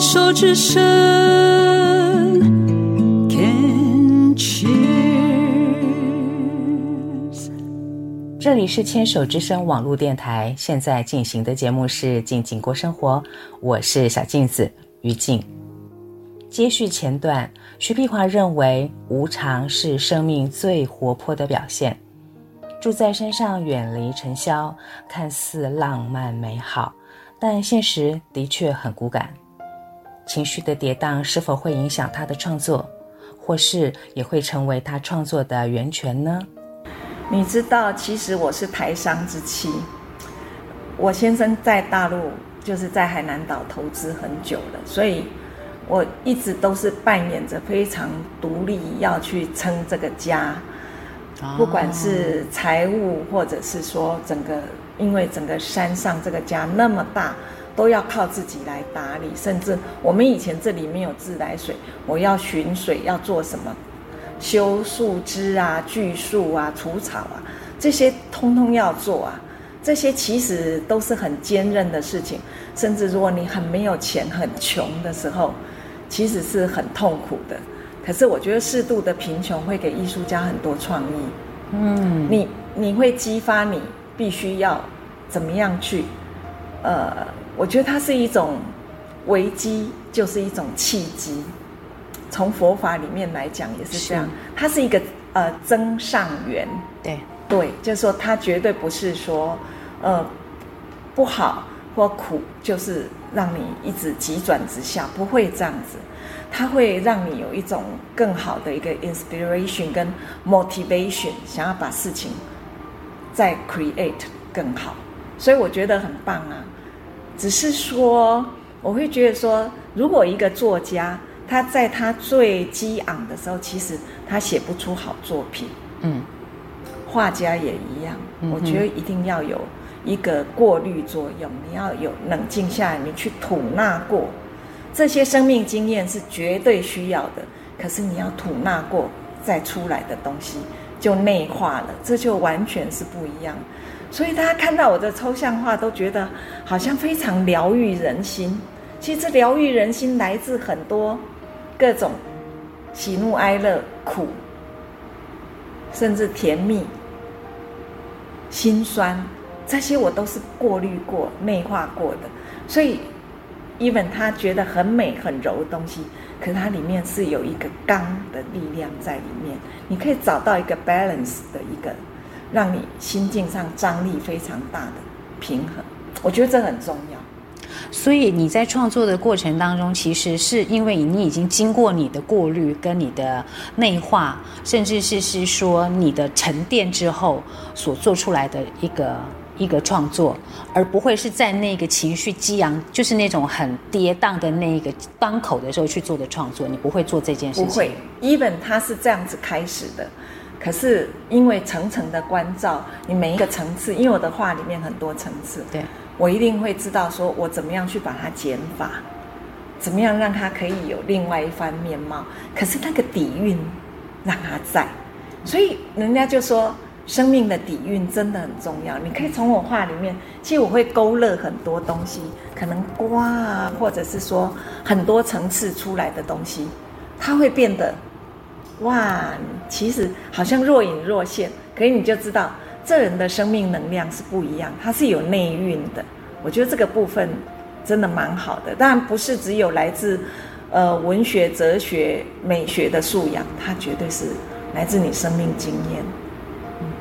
牵手之声，Can cheers。这里是牵手之声网络电台，现在进行的节目是《静静过生活》，我是小镜子于静。接续前段，徐碧华认为无常是生命最活泼的表现。住在山上，远离尘嚣，看似浪漫美好，但现实的确很骨感。情绪的跌宕是否会影响他的创作，或是也会成为他创作的源泉呢？你知道，其实我是台商之妻，我先生在大陆，就是在海南岛投资很久了，所以。我一直都是扮演着非常独立，要去撑这个家，不管是财务，或者是说整个，因为整个山上这个家那么大，都要靠自己来打理。甚至我们以前这里没有自来水，我要寻水，要做什么，修树枝啊、锯树啊、除草啊，这些通通要做啊。这些其实都是很坚韧的事情。甚至如果你很没有钱、很穷的时候，其实是很痛苦的，可是我觉得适度的贫穷会给艺术家很多创意。嗯，你你会激发你必须要怎么样去？呃，我觉得它是一种危机，就是一种契机。从佛法里面来讲也是这样，是它是一个呃增上缘。对对，就是说它绝对不是说呃不好或苦，就是。让你一直急转直下，不会这样子，它会让你有一种更好的一个 inspiration 跟 motivation，想要把事情再 create 更好，所以我觉得很棒啊。只是说，我会觉得说，如果一个作家他在他最激昂的时候，其实他写不出好作品。嗯，画家也一样，嗯、我觉得一定要有。一个过滤作用，你要有冷静下来，你去吐纳过这些生命经验是绝对需要的。可是你要吐纳过再出来的东西就内化了，这就完全是不一样。所以大家看到我的抽象画都觉得好像非常疗愈人心。其实疗愈人心来自很多各种喜怒哀乐、苦，甚至甜蜜、心酸。这些我都是过滤过、内化过的，所以，even 他觉得很美、很柔的东西，可是它里面是有一个刚的力量在里面。你可以找到一个 balance 的一个，让你心境上张力非常大的平衡。我觉得这很重要。所以你在创作的过程当中，其实是因为你已经经过你的过滤、跟你的内化，甚至是是说你的沉淀之后所做出来的一个。一个创作，而不会是在那个情绪激昂，就是那种很跌宕的那个当口的时候去做的创作，你不会做这件事情。不会，even 它是这样子开始的，可是因为层层的关照，你每一个层次，因为我的画里面很多层次，对，我一定会知道说我怎么样去把它减法，怎么样让它可以有另外一番面貌。可是那个底蕴让它在，所以人家就说。生命的底蕴真的很重要。你可以从我画里面，其实我会勾勒很多东西，可能瓜啊，或者是说很多层次出来的东西，它会变得哇，其实好像若隐若现。可以你就知道，这人的生命能量是不一样，它是有内蕴的。我觉得这个部分真的蛮好的。当然不是只有来自呃文学、哲学、美学的素养，它绝对是来自你生命经验。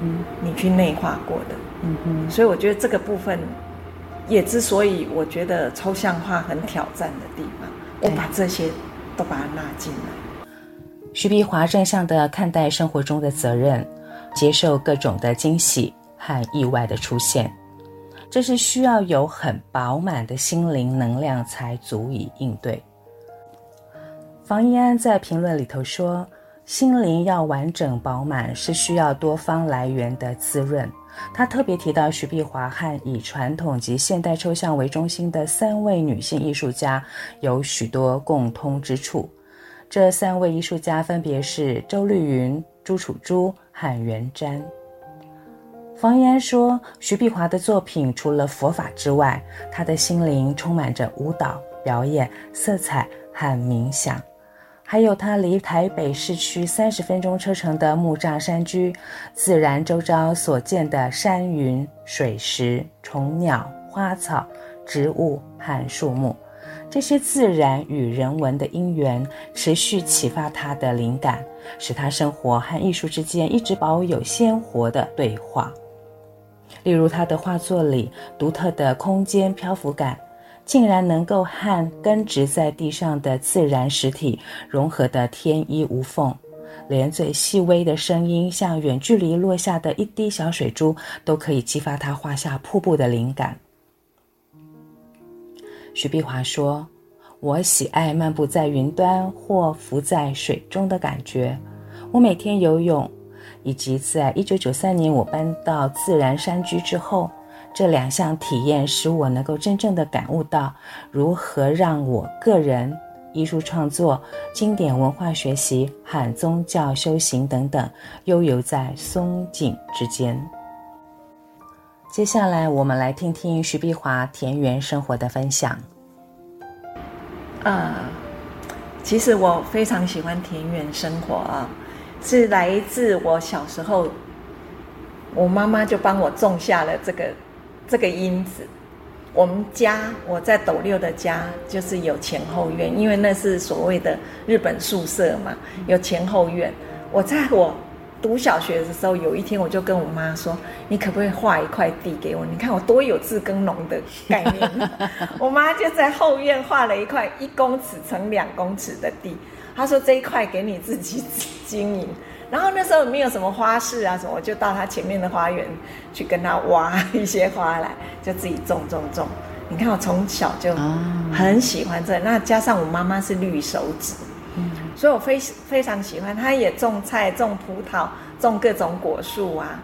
嗯，你去内化过的，嗯哼，所以我觉得这个部分，也之所以我觉得抽象化很挑战的地方，我把这些都把它纳进来。徐碧华正向的看待生活中的责任，接受各种的惊喜和意外的出现，这是需要有很饱满的心灵能量才足以应对。房一安在评论里头说。心灵要完整饱满，是需要多方来源的滋润。他特别提到徐碧华和以传统及现代抽象为中心的三位女性艺术家有许多共通之处。这三位艺术家分别是周绿云、朱楚珠和袁瞻。房一安说，徐碧华的作品除了佛法之外，他的心灵充满着舞蹈。表演、色彩和冥想。还有它离台北市区三十分钟车程的木栅山居，自然周遭所见的山云、水石、虫鸟、花草、植物和树木，这些自然与人文的因缘，持续启发他的灵感，使他生活和艺术之间一直保有鲜活的对话。例如他的画作里独特的空间漂浮感。竟然能够和根植在地上的自然实体融合得天衣无缝，连最细微的声音，像远距离落下的一滴小水珠，都可以激发他画下瀑布的灵感。徐碧华说：“我喜爱漫步在云端或浮在水中的感觉。我每天游泳，以及在一九九三年我搬到自然山居之后。”这两项体验使我能够真正的感悟到，如何让我个人、艺术创作、经典文化学习和宗教修行等等，悠游在松紧之间。接下来，我们来听听徐碧华田园生活的分享。啊，其实我非常喜欢田园生活啊，是来自我小时候，我妈妈就帮我种下了这个。这个因子，我们家我在斗六的家就是有前后院，因为那是所谓的日本宿舍嘛，有前后院。我在我读小学的时候，有一天我就跟我妈说：“你可不可以画一块地给我？你看我多有自耕农的概念。”我妈就在后院画了一块一公尺乘两公尺的地，她说：“这一块给你自己经营。”然后那时候没有什么花市啊什么，我就到他前面的花园去跟他挖一些花来，就自己种种种。你看我从小就很喜欢这，那加上我妈妈是绿手指，所以我非非常喜欢。她也种菜、种葡萄、种各种果树啊，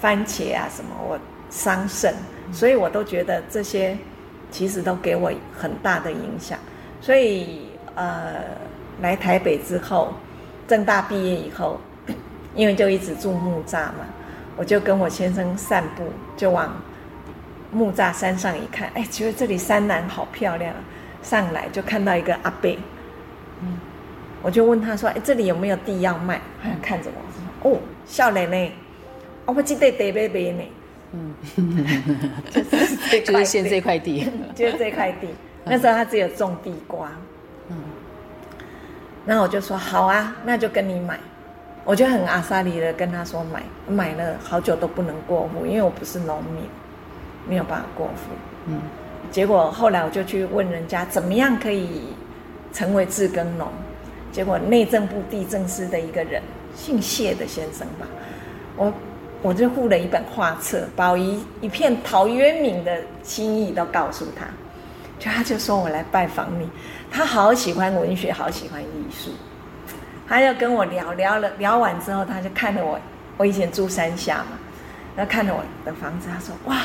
番茄啊什么，我桑葚，所以我都觉得这些其实都给我很大的影响。所以呃，来台北之后，政大毕业以后。因为就一直住木栅嘛，我就跟我先生散步，就往木栅山上一看，哎，觉得这里山南好漂亮，上来就看到一个阿伯，嗯，我就问他说，哎，这里有没有地要卖？他看着我说，哦，少年呢，我记得得买买呢，嗯，就是这就是现这块地，就是这块地，那时候他只有种地瓜，嗯，然后我就说好啊，那就跟你买。我就很阿萨里的跟他说买，买了好久都不能过户，因为我不是农民，没有办法过户。嗯，结果后来我就去问人家怎么样可以成为自耕农，结果内政部地政司的一个人，姓谢的先生吧，我我就附了一本画册，把我一一片陶渊明的心意都告诉他，就他就说我来拜访你，他好喜欢文学，好喜欢艺术。他要跟我聊聊了，聊完之后，他就看着我，我以前住山下嘛，然后看着我的房子，他说：“哇，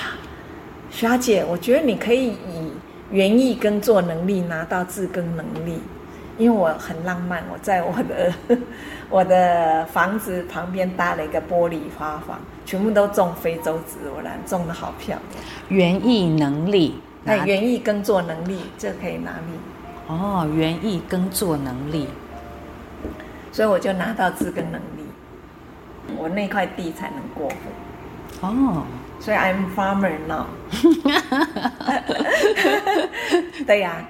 徐小姐，我觉得你可以以园艺耕作能力拿到自耕能力，因为我很浪漫，我在我的 我的房子旁边搭了一个玻璃花房，全部都种非洲植物兰，种的好漂亮。园艺能力，哎，园艺耕作能力，这可以拿力。哦，园艺耕作能力。”所以我就拿到自耕能力，我那块地才能过户。哦，所以 I'm farmer now。对呀、啊，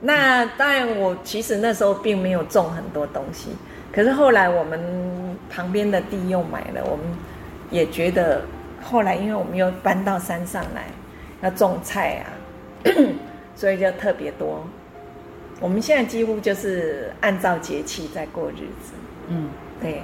那当然我其实那时候并没有种很多东西，可是后来我们旁边的地又买了，我们也觉得后来因为我们又搬到山上来要种菜啊，所以就特别多。我们现在几乎就是按照节气在过日子，嗯，对，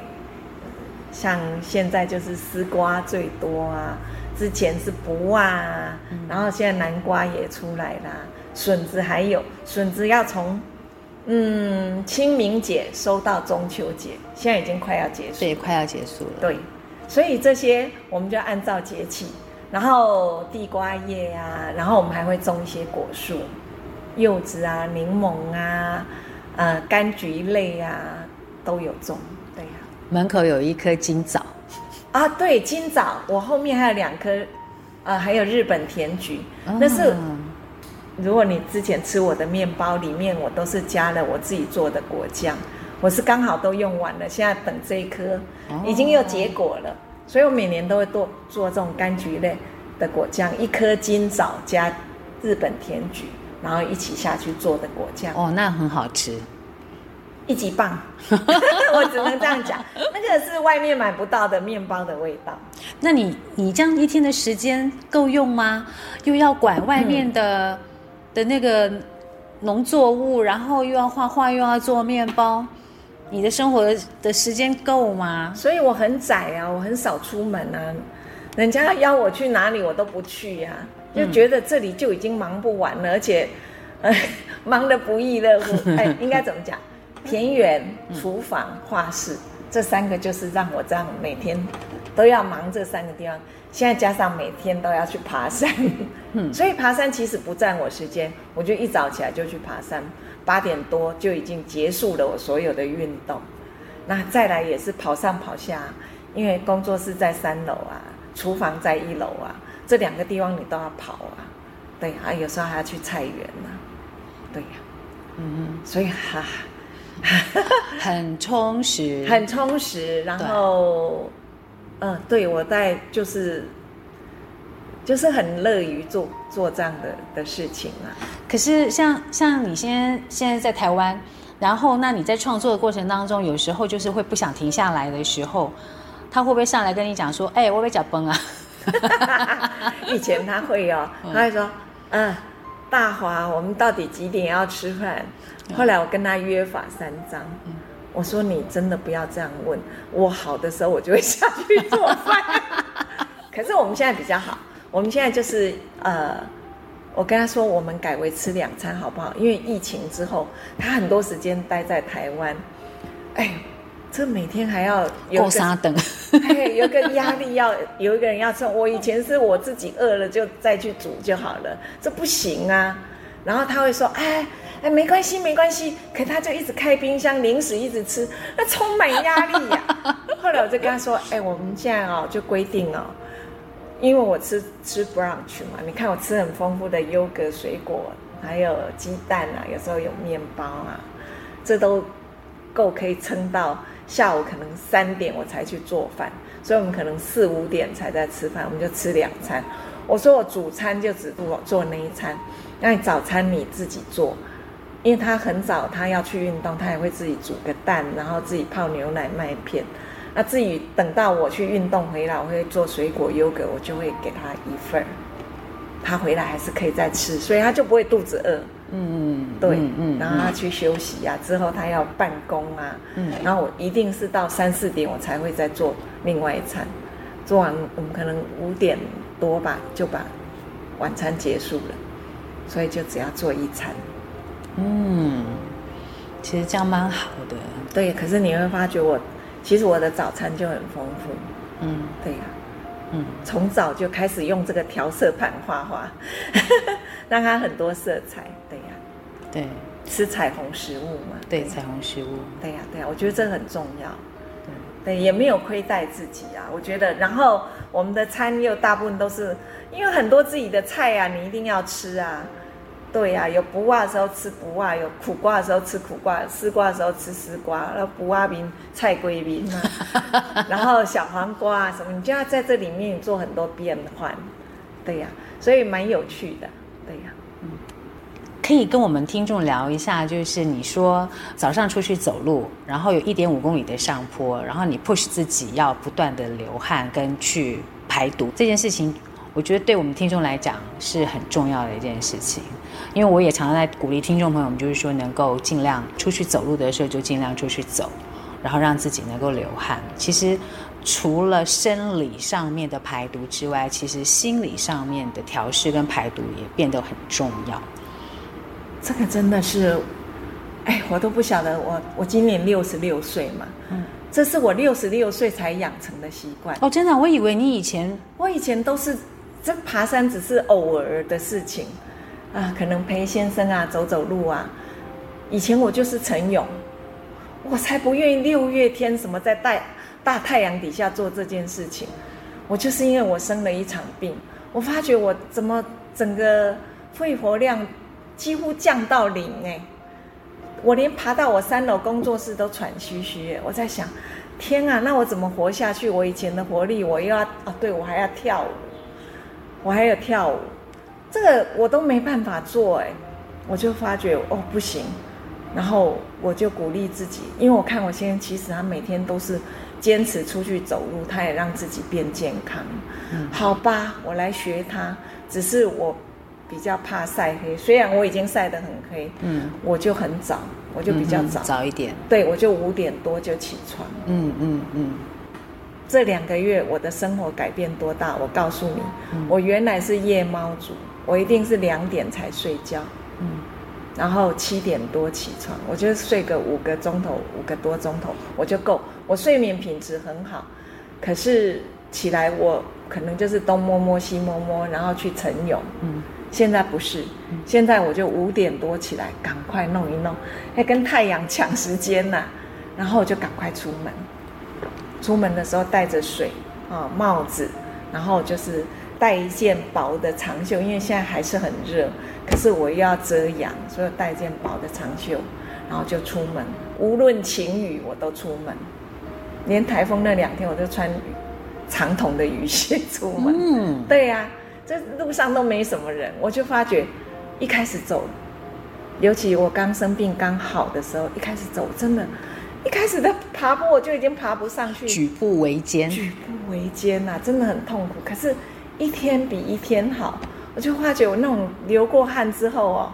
像现在就是丝瓜最多啊，之前是卜啊，嗯、然后现在南瓜也出来啦，笋子还有，笋子要从嗯清明节收到中秋节，现在已经快要结束，对，快要结束了，对，所以这些我们就按照节气，然后地瓜叶啊，然后我们还会种一些果树。柚子啊，柠檬啊，呃，柑橘类啊，都有种。对呀、啊，门口有一棵金枣。啊，对，金枣。我后面还有两颗，呃，还有日本甜菊。哦、那是如果你之前吃我的面包，里面我都是加了我自己做的果酱，我是刚好都用完了，现在等这一颗，已经有结果了，所以我每年都会做做这种柑橘类的果酱，一颗金枣加日本甜橘，然后一起下去做的果酱。哦，那很好吃，一级棒，我只能这样讲，那个是外面买不到的面包的味道。那你你这样一天的时间够用吗？又要管外面的？嗯的那个农作物，然后又要画画，又要做面包，你的生活的时间够吗？所以我很窄啊，我很少出门啊。人家邀我去哪里，我都不去呀、啊，就觉得这里就已经忙不完了，而且，呃，忙得不亦乐乎。哎，应该怎么讲？田园、厨房、画室，这三个就是让我这样每天都要忙这三个地方。现在加上每天都要去爬山，嗯，所以爬山其实不占我时间，我就一早起来就去爬山，八点多就已经结束了我所有的运动。那再来也是跑上跑下，因为工作室在三楼啊，厨房在一楼啊，这两个地方你都要跑啊，对啊，有时候还要去菜园呢，对呀，嗯，所以哈，很充实，很充实，然后。嗯，对，我在就是，就是很乐于做做这样的的事情啊。可是像像你现在现在在台湾，然后那你在创作的过程当中，有时候就是会不想停下来的时候，他会不会上来跟你讲说：“哎，我被脚崩啊？” 以前他会哦，他会说：“嗯，大华，我们到底几点要吃饭？”后来我跟他约法三章。嗯我说你真的不要这样问，我好的时候我就会下去做饭。可是我们现在比较好，我们现在就是呃，我跟他说我们改为吃两餐好不好？因为疫情之后，他很多时间待在台湾，哎，这每天还要有个沙等，有个压力要有一个人要吃。我以前是我自己饿了就再去煮就好了，这不行啊。然后他会说，哎。哎，没关系，没关系。可他就一直开冰箱，零食一直吃，那充满压力呀、啊。后来我就跟他说：“哎，我们现在哦，就规定哦，因为我吃吃 brunch 嘛，你看我吃很丰富的优格、水果，还有鸡蛋啊，有时候有面包啊，这都够可以撑到下午可能三点我才去做饭，所以我们可能四五点才在吃饭，我们就吃两餐。我说我主餐就只做做那一餐，那你早餐你自己做。”因为他很早，他要去运动，他也会自己煮个蛋，然后自己泡牛奶麦片。那至于等到我去运动回来，我会做水果优格，我就会给他一份。他回来还是可以再吃，所以他就不会肚子饿。嗯，对，嗯，嗯，然后他去休息啊，之后他要办公啊，嗯，然后我一定是到三四点我才会再做另外一餐，做完我们可能五点多吧就把晚餐结束了，所以就只要做一餐。嗯，其实这样蛮好的。对，可是你会发觉我，其实我的早餐就很丰富。嗯，对呀、啊。嗯，从早就开始用这个调色盘画画，让它很多色彩。对呀、啊。对，吃彩虹食物嘛。对，彩虹食物。对呀、啊，对呀、啊，我觉得这很重要。对，对，也没有亏待自己啊。我觉得，然后我们的餐又大部分都是因为很多自己的菜啊，你一定要吃啊。对呀、啊，有卜仔的时候吃卜仔，有苦瓜的时候吃苦瓜，丝瓜的时候吃丝瓜，然后卜仔名菜龟名啊，然后小黄瓜啊什么，你就要在这里面做很多变换，对呀、啊，所以蛮有趣的，对呀、啊，嗯，可以跟我们听众聊一下，就是你说早上出去走路，然后有一点五公里的上坡，然后你 push 自己要不断的流汗跟去排毒这件事情，我觉得对我们听众来讲是很重要的一件事情。因为我也常常在鼓励听众朋友们，就是说能够尽量出去走路的时候就尽量出去走，然后让自己能够流汗。其实除了生理上面的排毒之外，其实心理上面的调试跟排毒也变得很重要。这个真的是，哎，我都不晓得我，我我今年六十六岁嘛，嗯，这是我六十六岁才养成的习惯。哦，真的，我以为你以前，我以前都是这爬山只是偶尔的事情。啊，可能陪先生啊走走路啊。以前我就是陈勇，我才不愿意六月天什么在大大太阳底下做这件事情。我就是因为我生了一场病，我发觉我怎么整个肺活量几乎降到零哎，我连爬到我三楼工作室都喘吁吁。我在想，天啊，那我怎么活下去？我以前的活力，我又要啊，对我还要跳舞，我还有跳舞，这个我都没办法做哎，我就发觉哦不行，然后我就鼓励自己，因为我看我先生其实他每天都是。坚持出去走路，他也让自己变健康。嗯，好吧，我来学他。只是我比较怕晒黑，虽然我已经晒得很黑。嗯，我就很早，我就比较早，嗯、早一点。对，我就五点多就起床。嗯嗯嗯。这两个月我的生活改变多大？我告诉你，嗯、我原来是夜猫族，我一定是两点才睡觉。嗯。然后七点多起床，我就睡个五个钟头，五个多钟头我就够。我睡眠品质很好，可是起来我可能就是东摸摸西摸摸，然后去晨泳。嗯，现在不是，现在我就五点多起来，赶快弄一弄，还跟太阳抢时间呐、啊，然后我就赶快出门。出门的时候带着水啊，帽子，然后就是带一件薄的长袖，因为现在还是很热，可是我又要遮阳，所以带一件薄的长袖，然后就出门，无论晴雨我都出门。连台风那两天，我都穿长筒的雨鞋出门。嗯，对呀、啊，这路上都没什么人，我就发觉，一开始走，尤其我刚生病刚好的时候，一开始走真的，一开始的爬坡我就已经爬不上去，举步维艰，举步维艰呐，真的很痛苦。可是，一天比一天好，我就发觉我那种流过汗之后哦，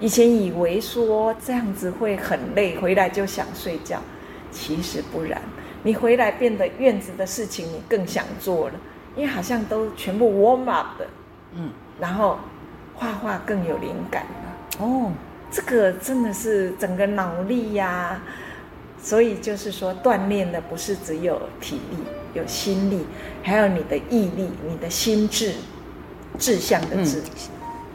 以前以为说这样子会很累，回来就想睡觉。其实不然，你回来变得院子的事情你更想做了，因为好像都全部 warm up 的，嗯，然后画画更有灵感了。哦，这个真的是整个脑力呀、啊，所以就是说锻炼的不是只有体力，有心力，还有你的毅力，你的心智，志向的志，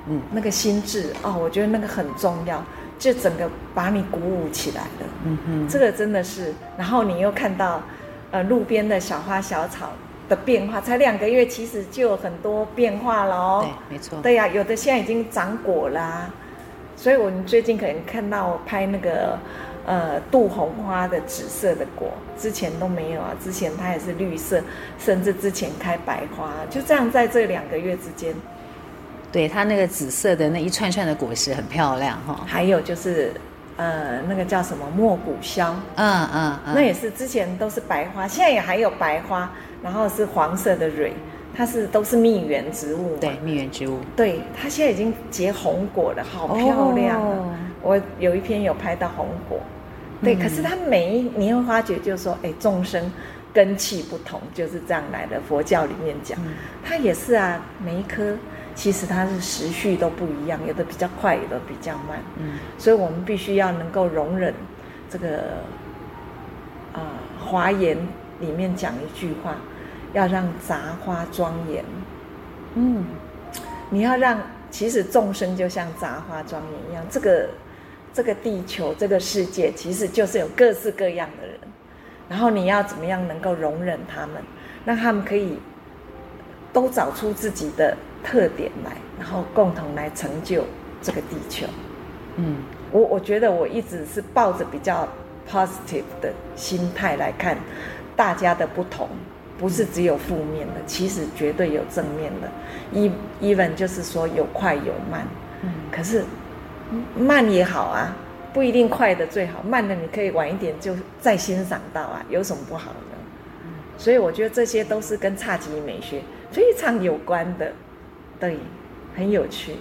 嗯，嗯，那个心智哦，我觉得那个很重要。就整个把你鼓舞起来了，嗯哼，这个真的是。然后你又看到，呃，路边的小花小草的变化，才两个月，其实就有很多变化了哦。对，没错。对呀、啊，有的现在已经长果啦、啊，所以我们最近可能看到拍那个，呃，杜红花的紫色的果，之前都没有啊，之前它也是绿色，甚至之前开白花，就这样在这两个月之间。对，它那个紫色的那一串串的果实很漂亮哈、哦。还有就是，呃，那个叫什么莫古香，嗯嗯，嗯，那也是之前都是白花，现在也还有白花，然后是黄色的蕊，它是都是蜜源植物。对，蜜源植物。对，它现在已经结红果了，好漂亮啊！哦、我有一篇有拍到红果。对，嗯、可是它每一你会发觉，就是说，哎，众生根气不同，就是这样来的。佛教里面讲，嗯、它也是啊，每一颗。其实它是时序都不一样，有的比较快，有的比较慢。嗯，所以我们必须要能够容忍这个啊，呃，《华严》里面讲一句话，要让杂花庄严。嗯，你要让其实众生就像杂花庄严一样，这个这个地球这个世界其实就是有各式各样的人，然后你要怎么样能够容忍他们，让他们可以都找出自己的。特点来，然后共同来成就这个地球。嗯，我我觉得我一直是抱着比较 positive 的心态来看大家的不同，不是只有负面的，其实绝对有正面的。even 就是说有快有慢，嗯，可是慢也好啊，不一定快的最好，慢的你可以晚一点就再欣赏到啊，有什么不好的？所以我觉得这些都是跟侘寂美学非常有关的。对，很有趣。